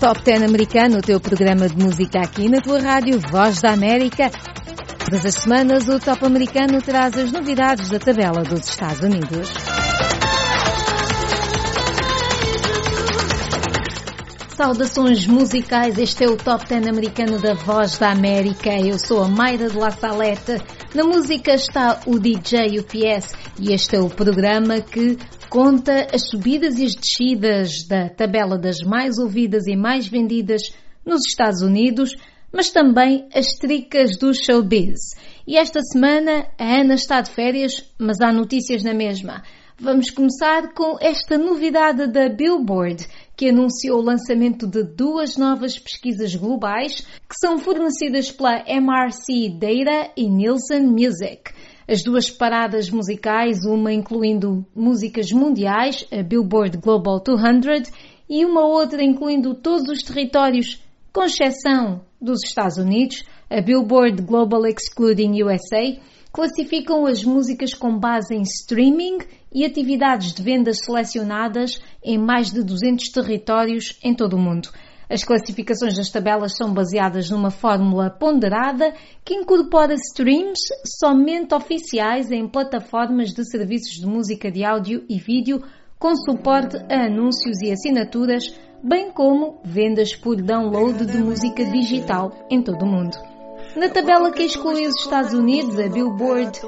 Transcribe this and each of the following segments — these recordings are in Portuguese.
Top 10 americano, o teu programa de música aqui na tua rádio Voz da América. Todas as semanas o Top americano traz as novidades da tabela dos Estados Unidos. Saudações musicais, este é o Top 10 americano da Voz da América. Eu sou a Mayra de La Salete. Na música está o DJ UPS e este é o programa que conta as subidas e as descidas da tabela das mais ouvidas e mais vendidas nos Estados Unidos, mas também as tricas do showbiz. E esta semana a Ana está de férias, mas há notícias na mesma. Vamos começar com esta novidade da Billboard, que anunciou o lançamento de duas novas pesquisas globais que são fornecidas pela MRC Data e Nielsen Music. As duas paradas musicais, uma incluindo músicas mundiais, a Billboard Global 200, e uma outra incluindo todos os territórios, com exceção dos Estados Unidos, a Billboard Global Excluding USA, classificam as músicas com base em streaming e atividades de vendas selecionadas em mais de 200 territórios em todo o mundo. As classificações das tabelas são baseadas numa fórmula ponderada que incorpora streams somente oficiais em plataformas de serviços de música de áudio e vídeo com suporte a anúncios e assinaturas, bem como vendas por download de música digital em todo o mundo. Na tabela que exclui os Estados Unidos, a Billboard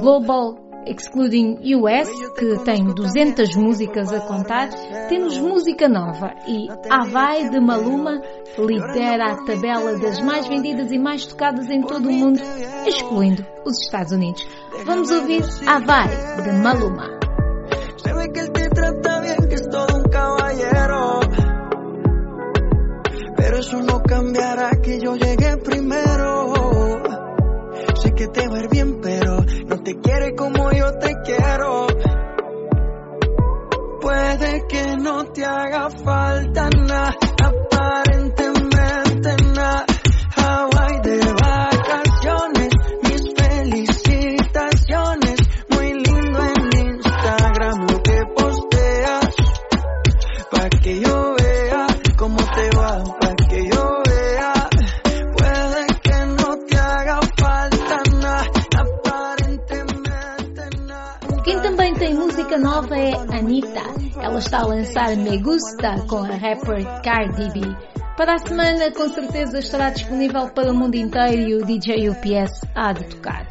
Global Excluding US, que tem 200 músicas a contar, temos música nova e Havai de Maluma lidera a tabela das mais vendidas e mais tocadas em todo o mundo, excluindo os Estados Unidos. Vamos ouvir Havai de Maluma. Que yo llegué primero. Sé que te va a ir bien, te quiere como yo te quiero. Puede que no te haga falta nada, Está a lançar Me Gusta com a rapper Cardi B. Para a semana, com certeza estará disponível para o mundo inteiro e o DJ UPS há de tocar.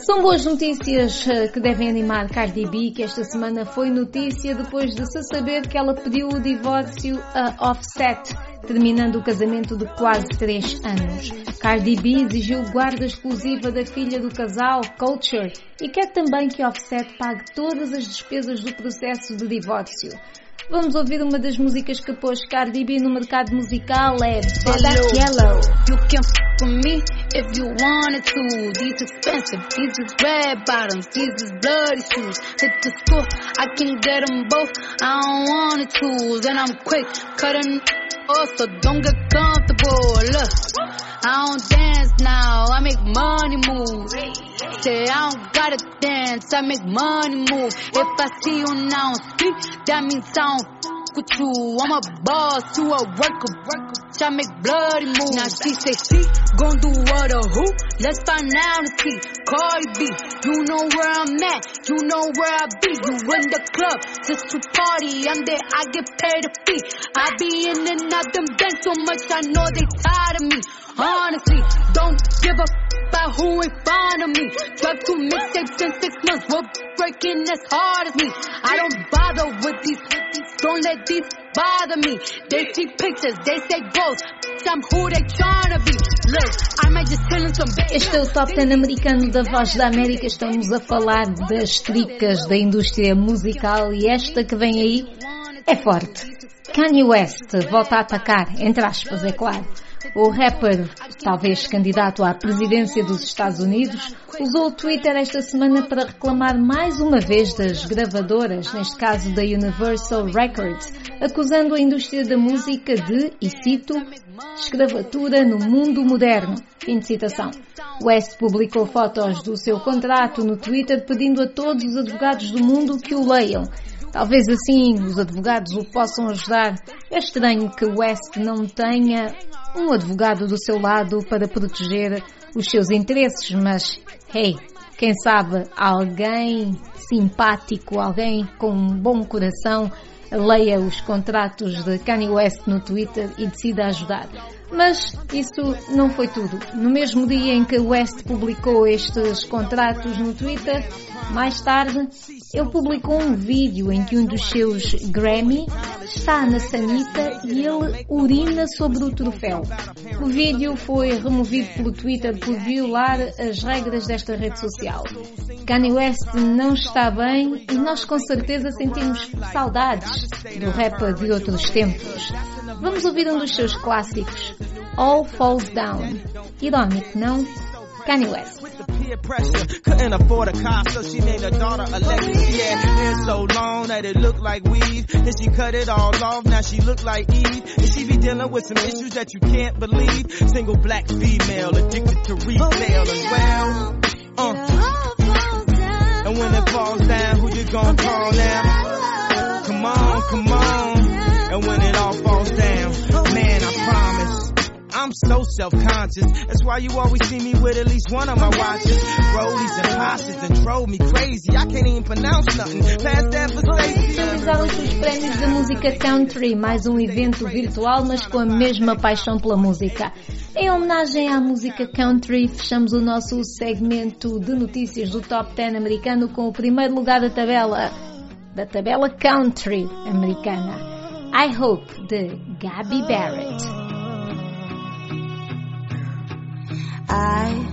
São boas notícias eh, que devem animar Cardi B, que esta semana foi notícia depois de se saber que ela pediu o divórcio a Offset, terminando o casamento de quase 3 anos. Cardi B exigiu guarda exclusiva da filha do casal, Culture, e quer também que Offset pague todas as despesas do processo de divórcio. Vamos ouvir uma das músicas que pôs Cardi B no mercado musical, é Bodak Yellow. You can f me if you wanted to. These expensive, these is red bottoms, these is bloody shoes. Hit the school, I can get them both. I don't and I'm quick cutting off, so don't get comfortable. Look, I don't dance now, I make money move. Say I don't gotta dance, I make money move. If I see you now speak, that means I don't f- with you. I'm a boss, you a worker, worker. I make bloody moves. Now she say she gon' do what or who? Let's find out and see. Cardi B, you know where I'm at, you know where I be. You in the club just to party. I'm there, I get paid a fee. I be in and out them banks so much, I know they tired of me. Honestly, don't give a about who in front of me. Two mixtapes in six months, we're breaking as hard as me. I don't bother with these, don't let these bother me. They see pictures, they say goals. I'm who they tryna be. Look, I might just tell them some Este é o Top 10 americano da Voz da América. Estamos a falar das tricas da indústria musical e esta que vem aí é forte. Kanye West volta a atacar, entre aspas, é claro. O rapper, talvez candidato à presidência dos Estados Unidos, usou o Twitter esta semana para reclamar mais uma vez das gravadoras, neste caso da Universal Records, acusando a indústria da música de, e cito, escravatura no mundo moderno. Fim de citação. West publicou fotos do seu contrato no Twitter pedindo a todos os advogados do mundo que o leiam. Talvez assim os advogados o possam ajudar. É estranho que West não tenha um advogado do seu lado para proteger os seus interesses, mas hey, quem sabe alguém simpático, alguém com um bom coração leia os contratos de Kanye West no Twitter e decida ajudar. Mas isso não foi tudo. No mesmo dia em que West publicou estes contratos no Twitter, mais tarde, ele publicou um vídeo em que um dos seus Grammy está na sanita e ele urina sobre o troféu. O vídeo foi removido pelo Twitter por violar as regras desta rede social. Kanye West não está bem e nós com certeza sentimos saudades do rap de outros tempos. Vamos ouvir um dos seus clássicos, All Falls Down. Irônico, não? Kanye West. Peer pressure, couldn't afford a car, so she named her daughter Alexis. Yeah, hair so long that it looked like weave. Then she cut it all off, now she look like Eve. And she be dealing with some issues that you can't believe. Single black female, addicted to retail as well. Uh. And when it falls down, who you gonna call now? Come on, come on. And when it all falls down, man, I promise. I'm so self-conscious. That's why you always see me with at least one of my watches. Rollies and Posses and drove me crazy. I can't even pronounce nothing. Past that for os prémios da música country, mais um evento virtual, mas com a mesma paixão pela música. Em homenagem à música country, fechamos o nosso segmento de notícias do Top 10 americano com o primeiro lugar da tabela, da tabela country americana. I Hope, de Gabby Barrett. I,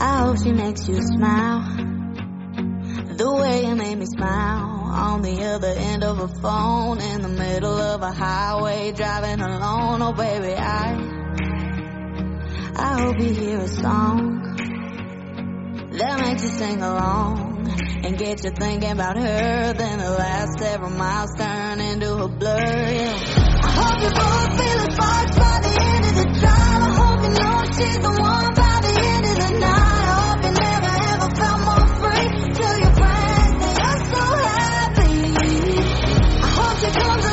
I hope she makes you smile. The way you made me smile. On the other end of a phone, in the middle of a highway, driving alone. Oh baby, I, I hope you hear a song that makes you sing along and get you thinking about her. Then the last several miles turn into a blur. Yeah. I hope you both feel the sparks by the end of the drive. I hope you know she's the one by the end of the night. I hope you never ever felt more free. Tell your friends that you're so happy. I hope she comes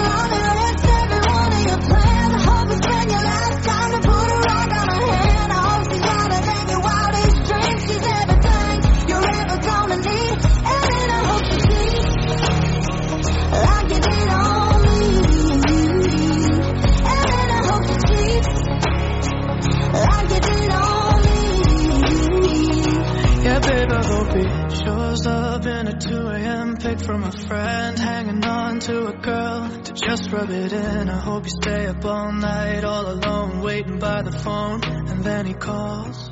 rub it in. I hope you stay up all night, all alone, waiting by the phone, and then he calls.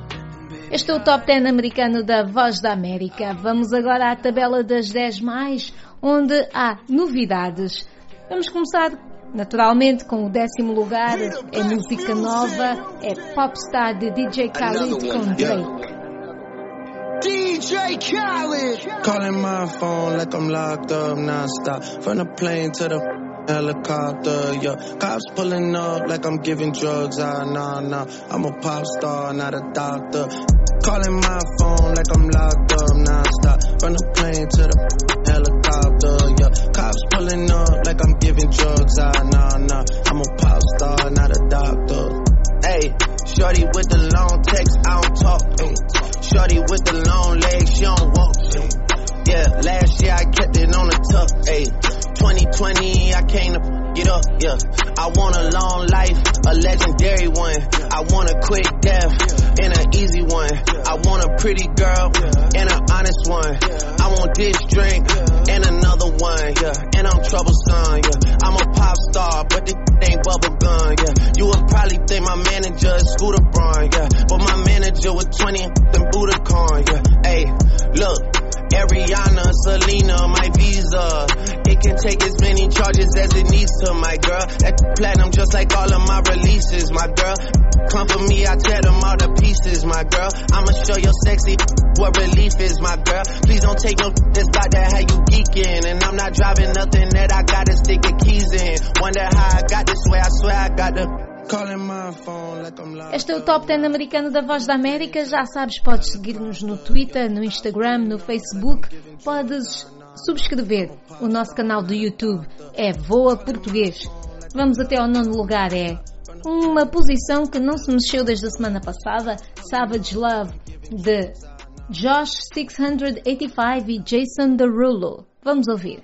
Este é o Top 10 americano da Voz da América. Vamos agora à tabela das 10 mais, onde há novidades. Vamos começar, naturalmente, com o décimo lugar. É música nova, é Popstar de DJ Khaled com Drake. DJ Khaled. Calling my phone like I'm locked up nonstop. From the plane to the helicopter, yeah. Cops pulling up like I'm giving drugs. Ah, nah, nah. I'm a pop star, not a doctor. Calling my phone like I'm locked up nonstop. From the plane to the helicopter, yeah. Cops pulling up like I'm giving drugs. Ah, nah, nah. I'm a pop star, not a doctor. Hey, shorty with the long text, I don't talk. Ay. Shorty with the long legs, she don't walk. Ay. Yeah, last year I kept it on the tuck. Ayy, 2020 I came to get up. Yeah, I want a long life, a legendary one. I want a quick death and an easy one. I want a pretty girl and an honest one. I want this drink and another one. Yeah, and I'm troublesome. Yeah, I'm a pop star, but this ain't bubble gum. Yeah, you would probably think my manager is Scooter Braun. Yeah, but my manager was 20 and Budokan. Yeah, hey, look. Ariana, Selena, my visa. It can take as many charges as it needs to, my girl. That platinum just like all of my releases, my girl. Come for me, I tear them all to pieces, my girl. I'ma show your sexy what relief is, my girl. Please don't take no got that how you geeking. And I'm not driving nothing that I gotta stick the keys in. Wonder how I got this way, I swear I got the Este é o Top 10 americano da Voz da América. Já sabes, podes seguir-nos no Twitter, no Instagram, no Facebook. Podes subscrever o nosso canal do YouTube. É Voa Português. Vamos até ao nono lugar, é uma posição que não se mexeu desde a semana passada, Savage Love, de Josh 685 e Jason Derulo. Vamos ouvir.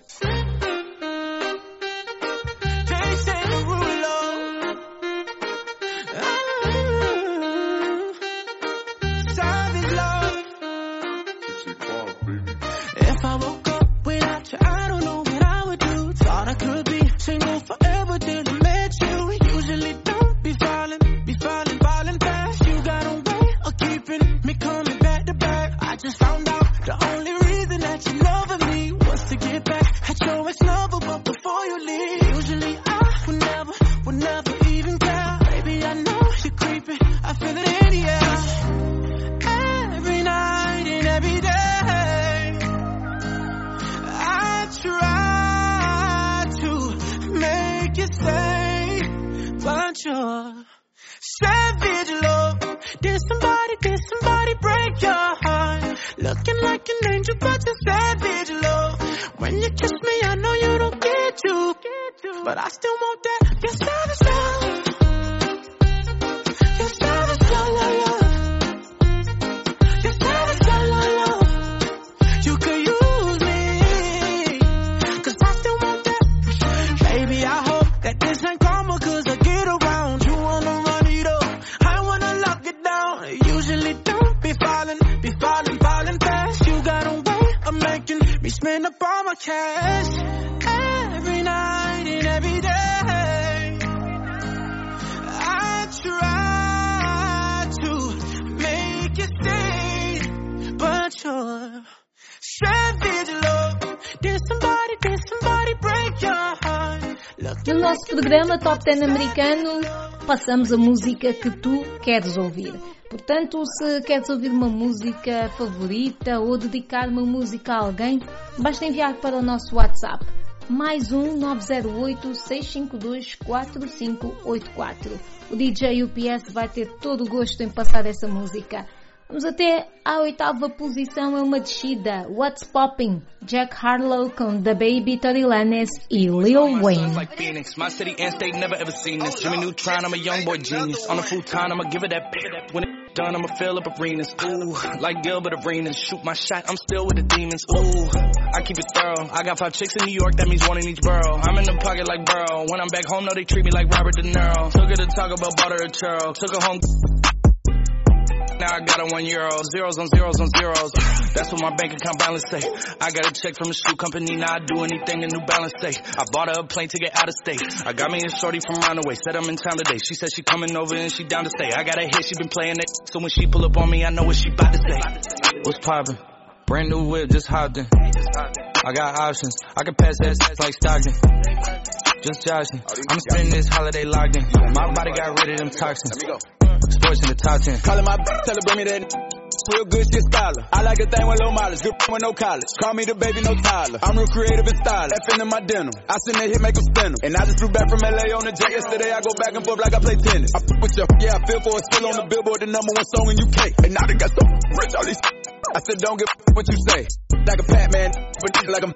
that. Your style is style. No nosso programa Top 10 americano, passamos a música que tu queres ouvir. Portanto, se queres ouvir uma música favorita ou dedicar uma música a alguém, basta enviar para o nosso WhatsApp mais um 908 652 4584. O DJ UPS vai ter todo o gosto em passar essa música. Vamos até à oitava posição, é uma descida. What's Popping? Jack Harlow com The Baby, Tory Lanez e Lil Wayne. like Phoenix. My city and state never ever seen this. Jimmy Neutron, I'm a young boy genius. On a futon, I'ma give it that When it done, I'ma fill up arenas. Ooh, like Gilbert Arenas. Shoot my shot, I'm still with the demons. Ooh, I keep it thorough. I got five chicks in New York, that means one in each borough. I'm in the pocket like Burrow. When I'm back home, no, they treat me like Robert De Niro. Took her to talk about butter or churro. Took her home. Now I got a one euro, zeros on zeros on zeros. That's what my bank account balance say. I got a check from a shoe company, now I do anything a New Balance say. I bought a plane ticket out of state. I got me a shorty from Runaway, said I'm in town today. She said she coming over and she down to stay. I got a hit, she been playing it, so when she pull up on me, I know what she about to say. What's poppin'? Brand new whip, just hopped in. I got options, I can pass that like Stockton. Just joshing. I'm spending this holiday locked in. My body got rid of them toxins. Sports in the top 10. Calling my bitch, tell her bring me that Real good shit styler. I like a thing with low mileage, good with no college. Call me the baby, no Tyler. I'm real creative and stylish. F in my denim. I send that hit, make them spin. And I just flew back from LA on the jet yesterday. I go back and forth like I play tennis. I fuck with you, yeah, I feel for it. Still on the billboard, the number one song in UK. And now they got so rich, all these. I said, don't give what you say. Like a Batman, but like I'm.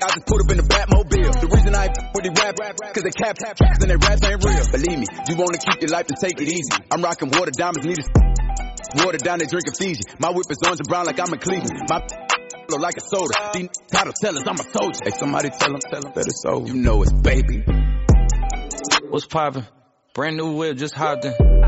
I just put up in the Batmobile. The reason I with the rap, cause they cap, cap, and they raps ain't real. Believe me, you wanna keep your life and take it easy. I'm rocking water diamonds, need a water down, they drinking Fiji. My whip is orange and brown like I'm in Cleveland. My look like a soda. These title tellers, I'm a soldier. Hey, somebody tell them, tell them that it's over. You know it's baby. What's poppin'? Brand new whip, just hopped in.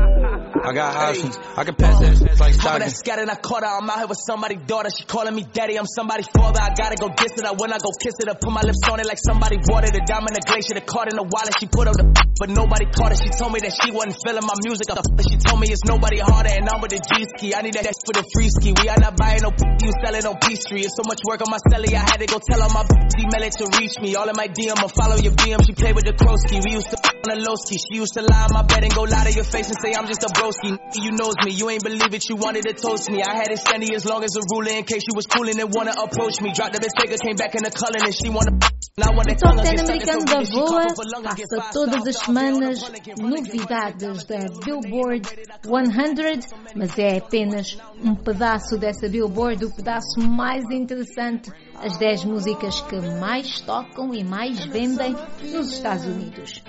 I got options. I can pass that like How Stockton. that scattered, I caught her. I'm out here with somebody's daughter. She calling me daddy. I'm somebody's father. I gotta go diss it. I when I go kiss it. I put my lips on it like somebody watered it. Diamond the glacier, the card in the wallet. She put up the but nobody caught it. She told me that she wasn't feeling my music. The She told me it's nobody harder and I'm with the G ski. I need that for the free ski. We are not buying no you sell it on Peachtree. It's so much work on my celly. I had to go tell all my email it to reach me. All in my DM, I follow your BM. She played with the Krosky. We used to on the low ski. She used to lie on my bed and go lie to your face and say I'm just a broski. You knows me. You ain't believe it. You wanted to toast me. I had it steady as long as a ruler in case you was coolin' and wanna approach me. Dropped the came back in the color and she wanna Top 10 americano da VOA passa todas as semanas novidades da Billboard 100, mas é apenas um pedaço dessa Billboard, o pedaço mais interessante, as 10 músicas que mais tocam e mais vendem nos Estados Unidos.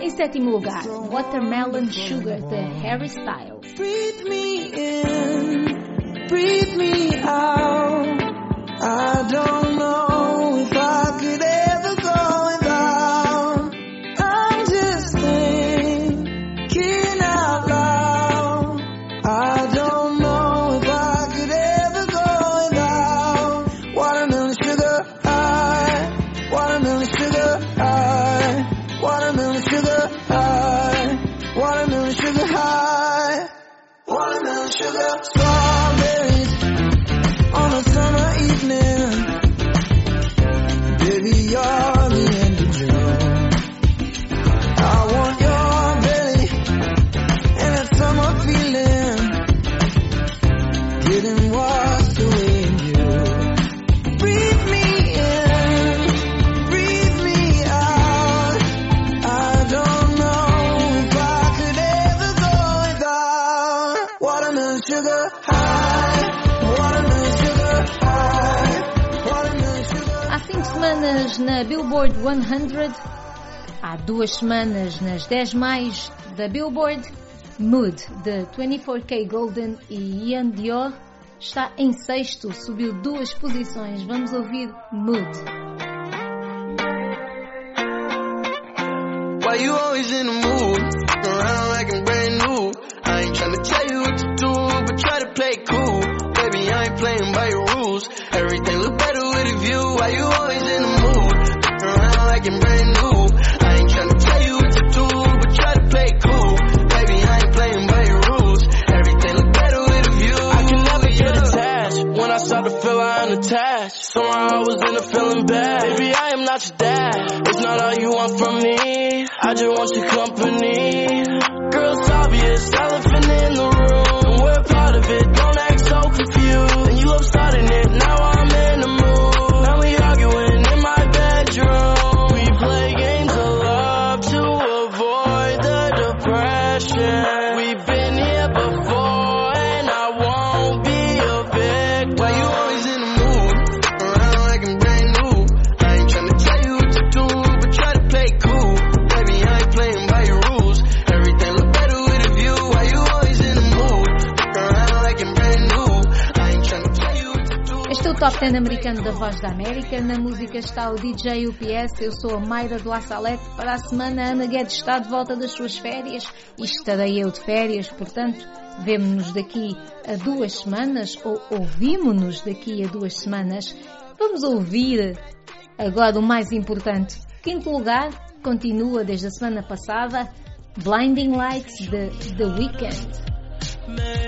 Em sétimo lugar, Watermelon Sugar de Harry Styles. Breathe me in, breathe me out. Semanas na Billboard 100, há duas semanas nas 10 mais da Billboard, Mood de 24K Golden e Ian Dior está em sexto, subiu duas posições. Vamos ouvir Mood. Why you always in the mood? Around like I'm brand new. I ain't tryna tell you what to do, but try to play cool. I ain't playing by your rules. Everything look better with a view. Why you always in the mood? Around like I'm brand new. I ain't tryna tell you what to do, but try to play cool. Baby, I ain't playing by your rules. Everything look better with a view. I can never get attached. When I start to feel I am attached. Somehow I was in a feeling bad. Baby, I am not your dad. It's not all you want from me. I just want your company. Girl, it's obvious. Elephant in the room. We're part of it. Don't act starting it. Now I'm in the mood. Top 10 americano da Voz da América. Na música está o DJ UPS. Eu sou a Mayra do La Salete. Para a semana, a Ana Guedes está de volta das suas férias e estarei eu de férias. Portanto, vemo-nos daqui a duas semanas ou ouvimos-nos daqui a duas semanas. Vamos ouvir agora o mais importante. Quinto lugar, continua desde a semana passada. Blinding Lights de The Weeknd.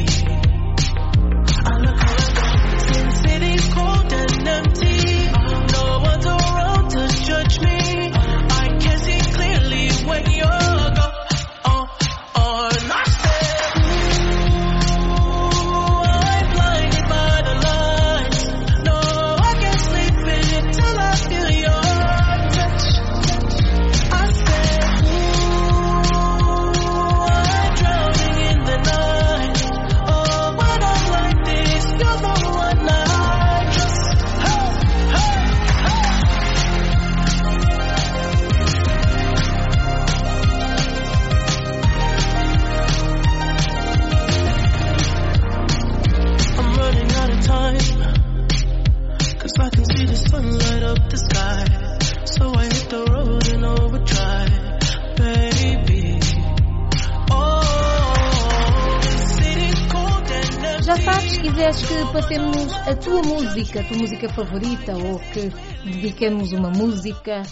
A tua música, a tua música favorita, ou que dediquemos uma música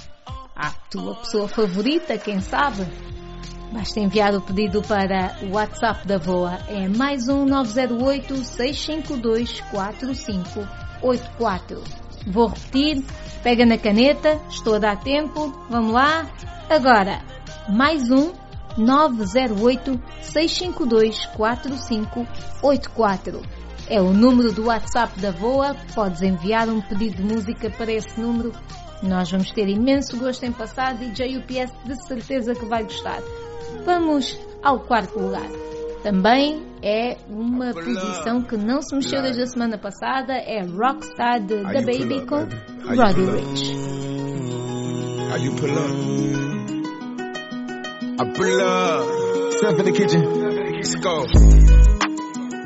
à tua pessoa favorita, quem sabe? Basta enviar o pedido para o WhatsApp da VOA. É mais um 908 652 4584. Vou repetir. Pega na caneta. Estou a dar tempo. Vamos lá. Agora. mais um 908 652 4584. É o número do WhatsApp da VOA. Podes enviar um pedido de música para esse número. Nós vamos ter imenso gosto em passar. DJ UPS de certeza que vai gostar. Vamos ao quarto lugar. Também é uma posição que não se mexeu desde a semana passada. É Rockstar de The Baby com Roddy Rich. How you pull up? I pull up. Step in the kitchen. Let's go.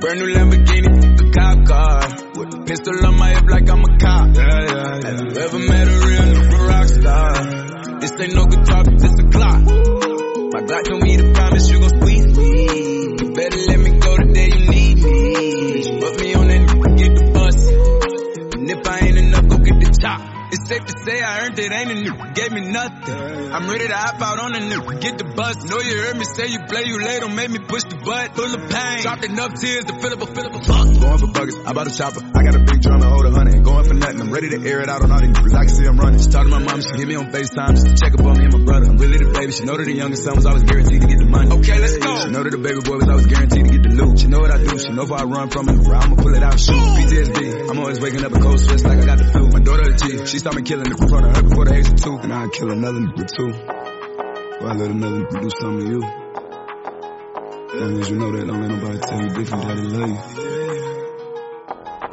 Brand new Lamborghini, a cop car. With a pistol on my hip like I'm a cop. Yeah, yeah, yeah. Have you ever met a real nigga rock star? This ain't no guitar, this a clock. My Glock told me to promise you gon' squeeze me. You better let me go the day you need me. Put me on that get the bus. And if I ain't enough, go get the chop. It's safe to say I earned it, ain't a new, gave me nothing. I'm ready to hop out on a new, get the bus. Know you heard me say you play, you late, don't make me push the butt. Full of pain, dropped enough tears to fill up a, fill up a fuck. Going for buggers, I bought a chopper. I got a drum hold a hundred. Going for nothing, I'm ready to air it out on all these niggas. I can see I'm running. She talked to my mom, she hit me on FaceTime just to check up on me and my brother. I'm really the baby, she know that the youngest son was always guaranteed to get the money. Okay, let's go. She know that the baby boy was always guaranteed to get the loot. She know what I do, she know if I run from it, I'ma pull it out, shoot. PTSD, I'm always waking up a cold sweats like I got the flu. My daughter the G, she started killing it in front of her before the age of two. And I'd kill another nigga too. Or I let another nigga do something to you. As long as you know that, don't let nobody tell you different, daddy love you.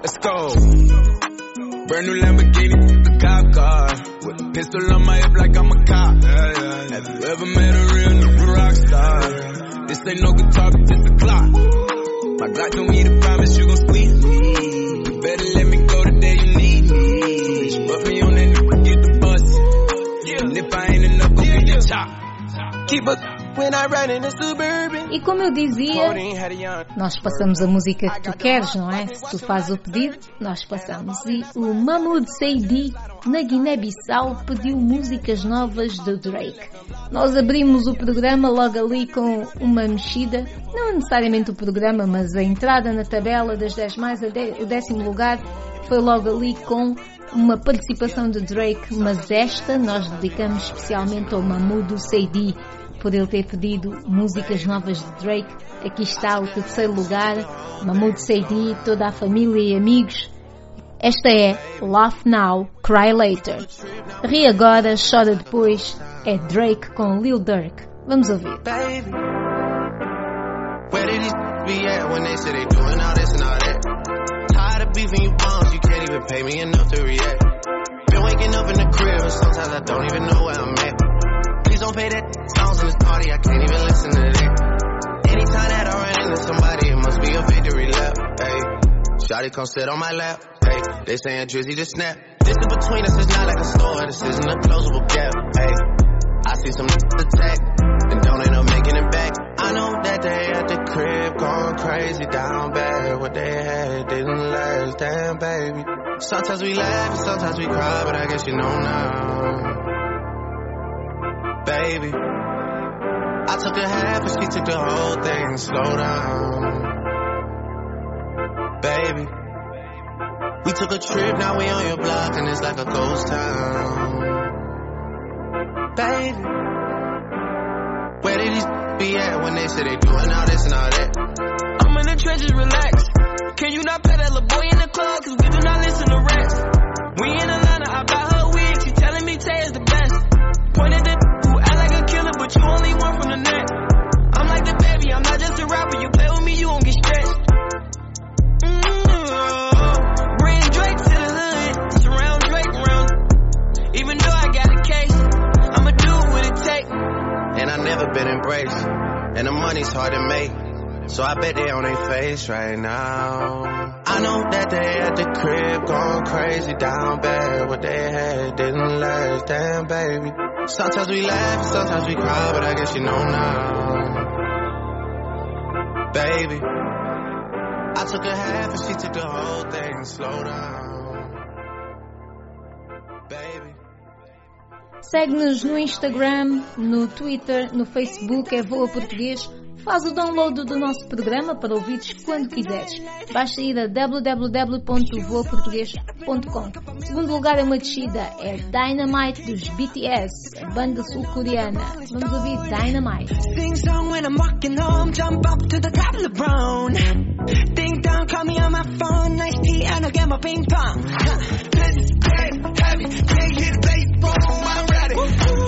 Let's go. Brand new Lamborghini, a cop car. With a pistol on my hip like I'm a cop. Have you ever met a real nigga rock star? This ain't no guitar, but this a clock. My Glock told me to promise you gon' squeeze me. You better let me E como eu dizia, nós passamos a música que tu queres, não é? Se tu fazes o pedido, nós passamos. E o Mahmoud Saidi, na Guiné-Bissau, pediu músicas novas do Drake. Nós abrimos o programa logo ali com uma mexida, não necessariamente o programa, mas a entrada na tabela das 10 mais, o décimo lugar, foi logo ali com uma participação de Drake, mas esta nós dedicamos especialmente ao Mahmoud Saidi por ele ter pedido músicas novas de Drake. Aqui está o terceiro lugar, Mahmoud Saidi, toda a família e amigos. Esta é Laugh Now, Cry Later. Ri agora, chora depois. É Drake com Lil Durk. Vamos ouvir. Baby. Been waking up in the crib sometimes I don't even know where I'm at. Don't pay that songs in this party, I can't even listen to that. Anytime that I run into somebody, it must be a victory lap. Hey, Shotty come sit on my lap. Hey, they saying Drizzy just snap. This in between us is not like a store, this isn't a closable gap. Hey, I see some attack, and don't end up making it back. I know that they at the crib going crazy down bad. What they had didn't last, damn baby. Sometimes we laugh sometimes we cry, but I guess you know now baby. I took a half and she took the whole thing. Slow down, baby. We took a trip, now we on your block and it's like a ghost town, baby. Where did these be at when they say they doing all this and all that? I'm in the trenches, relax. Can you not that little boy So I bet they on their face right now. I know that they at the crib going crazy down bad. What they had didn't last, damn baby. Sometimes we laugh, sometimes we cry, but I guess you know now. Baby, I took a half and she took the whole thing. Slow down. Baby. Segue-nos no Instagram, no Twitter, no Facebook, é Voa Português. Faz o download do nosso programa para ouvires quando quiseres. Basta ir a www.voaportuguês.com. Segundo lugar é uma descida, é Dynamite dos BTS, a banda sul-coreana. Vamos ouvir Dynamite. Sing song when I'm walking home, jump up to the top of the. Ding dong, call me on my phone, nice tea and I get my ping pong. This heavy, can't I'm ready.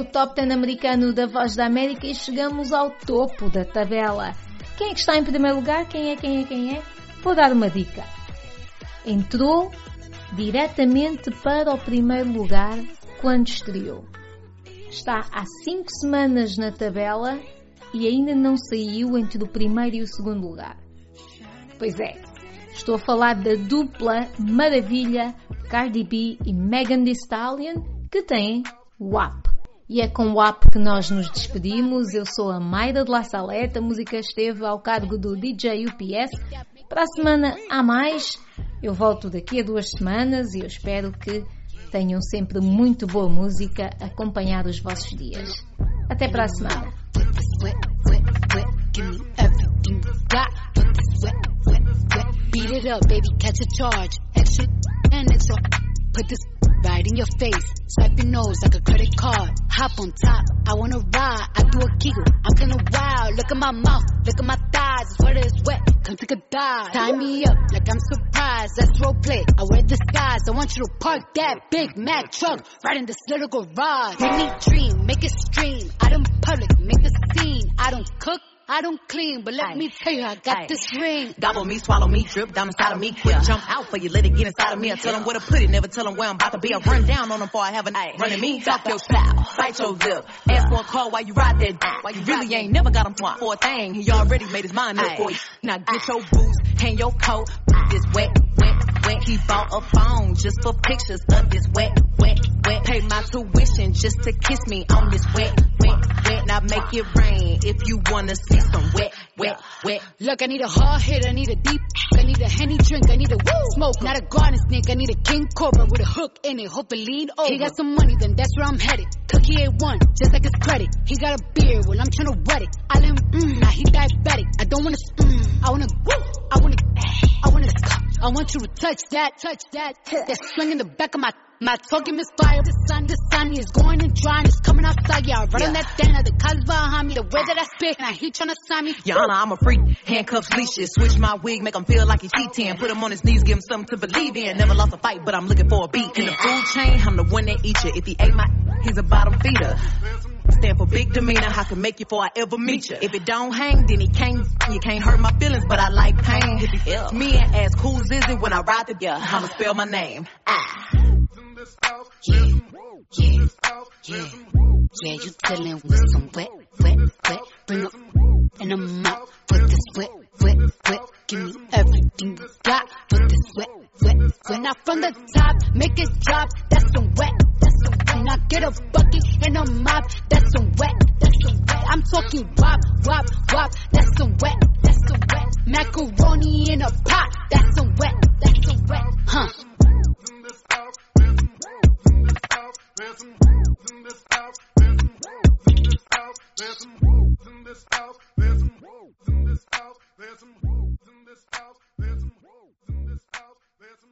O Top 10 americano da Voz da América e chegamos ao topo da tabela. Quem é que está em primeiro lugar? Quem é, quem é, quem é? Vou dar uma dica. Entrou diretamente para o primeiro lugar quando estreou. Está há 5 semanas na tabela e ainda não saiu entre o primeiro e o segundo lugar. Pois é, estou a falar da dupla maravilha Cardi B e Megan Thee Stallion que têm WAP. E é com WAP que nós nos despedimos. Eu sou a Mayra de La Saleta, a música esteve ao cargo do DJ UPS. Para a semana há mais. Eu volto daqui a duas semanas e eu espero que tenham sempre muito boa música a acompanhar os vossos dias. Até para a semana. Beat it up, baby, catch a charge. And extra. Put this right in your face. Swipe your nose like a credit card. Hop on top, I wanna ride. I do a giggle, I'm kinda wild. Look at my mouth, look at my thighs. It's wet, it's wet. Come take a dive. Tie me up like I'm surprised. Let's role play. I wear disguise. I want you to park that Big Mac truck right in this little garage. Make me dream, make it stream. Out in public, make a scene. I don't cook. I don't clean, but let me tell you, I got this ring. Gobble me, swallow me, drip down inside of me. Quick jump out for you, let it get inside of me. I tell them where to put it, never tell them where I'm about to be. I run down on them before I have a night. Running me, talk your style, bite your lip. Ask for a call while you ride that. While you really ain't never got him for a thing. He already made his mind up for you. Now get your boots, hang your coat. This wet, wet, wet. He bought a phone just for pictures of this wet, wet, wet. Pay my tuition just to kiss me on this wet, wet, wet. Now make it rain if you wanna see some wet, wet, wet. Look, I need a hard hit, I need a deep, I need a henny drink, I need a woo smoke, not a garden snake, I need a king cobra with a hook in it, hope it lean over. He got some money, then that's where I'm headed. Cookie ain't one, just like his credit. He got a beard, well I'm trying to wet it. I let him, mm, now he diabetic. I don't wanna, mm, I wanna, woo, I wanna, I wanna, I want you to touch that, touch that, that swing in the back of my my talking misfire. The sun, the sun is going and drying. It's coming outside. Yeah, I run on that thing. The colors behind me. The way that I spit. And I heat trying to sign me. Honor, I'm a freak. Handcuffs, leashes. Switch my wig, make him feel like he's cheating. Put him on his knees, give him something to believe in. Never lost a fight, but I'm looking for a beat. In the food chain, I'm the one that eat you. If he ate my, he's a bottom feeder. Stand for big demeanor, I can make you before I ever meet you. If it don't hang, then he can't, you can't hurt my feelings, but I like pain. If he me and ask who's is it when I ride the yeah, I'ma spell my name. Ah. Yeah, yeah, yeah, yeah, you dealing with some wet, wet, wet. Bring up in a mouth with this wet, wet, wet. Give me everything you got. Put Now from the top, make it drop. That's some wet. That's some wet. Now get a bucket and a mop. That's some wet. That's some wet. I'm talking wop, wop, wop. That's some wet. That's some wet. Macaroni in a pot. That's some wet. That's some wet. Huh. There's some in this house. There's some in this house. There's some in this house. There's some in this house. There's some in this house. There's some in this house. There's some